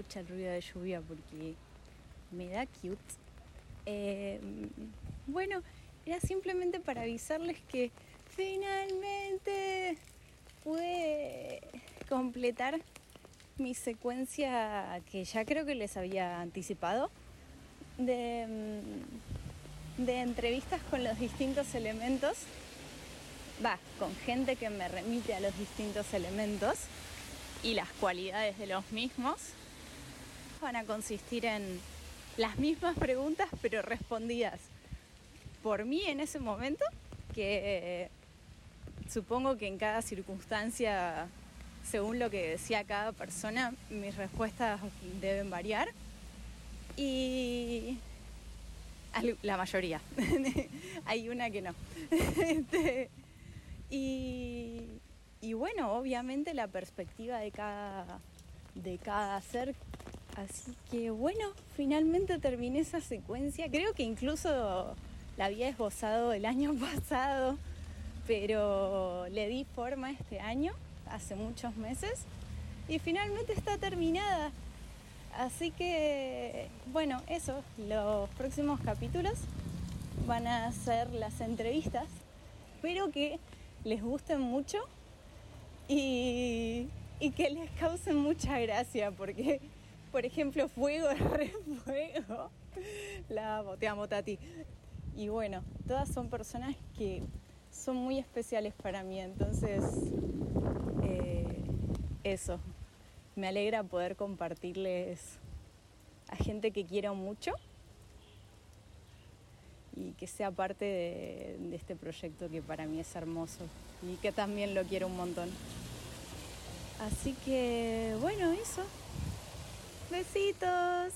escucha el ruido de lluvia porque me da cute. Eh, bueno, era simplemente para avisarles que finalmente pude completar mi secuencia que ya creo que les había anticipado de, mm, de entrevistas con los distintos elementos, va, con gente que me remite a los distintos elementos y las cualidades de los mismos, van a consistir en las mismas preguntas pero respondidas por mí en ese momento, que supongo que en cada circunstancia, según lo que decía cada persona, mis respuestas deben variar. Y la mayoría, hay una que no. Este, y, y, bueno, obviamente la perspectiva de cada, de cada ser. Así que bueno, finalmente terminé esa secuencia. Creo que incluso la había esbozado el año pasado, pero le di forma este año, hace muchos meses, y finalmente está terminada. Así que, bueno, eso, los próximos capítulos van a ser las entrevistas. Espero que les gusten mucho y, y que les causen mucha gracia, porque, por ejemplo, Fuego, Re Fuego, la amo, te amo, Tati. Y bueno, todas son personas que son muy especiales para mí, entonces eh, eso, me alegra poder compartirles a gente que quiero mucho y que sea parte de, de, este proyecto que para mí es hermoso y que también lo quiero un montón. Así que bueno, eso. Besitos.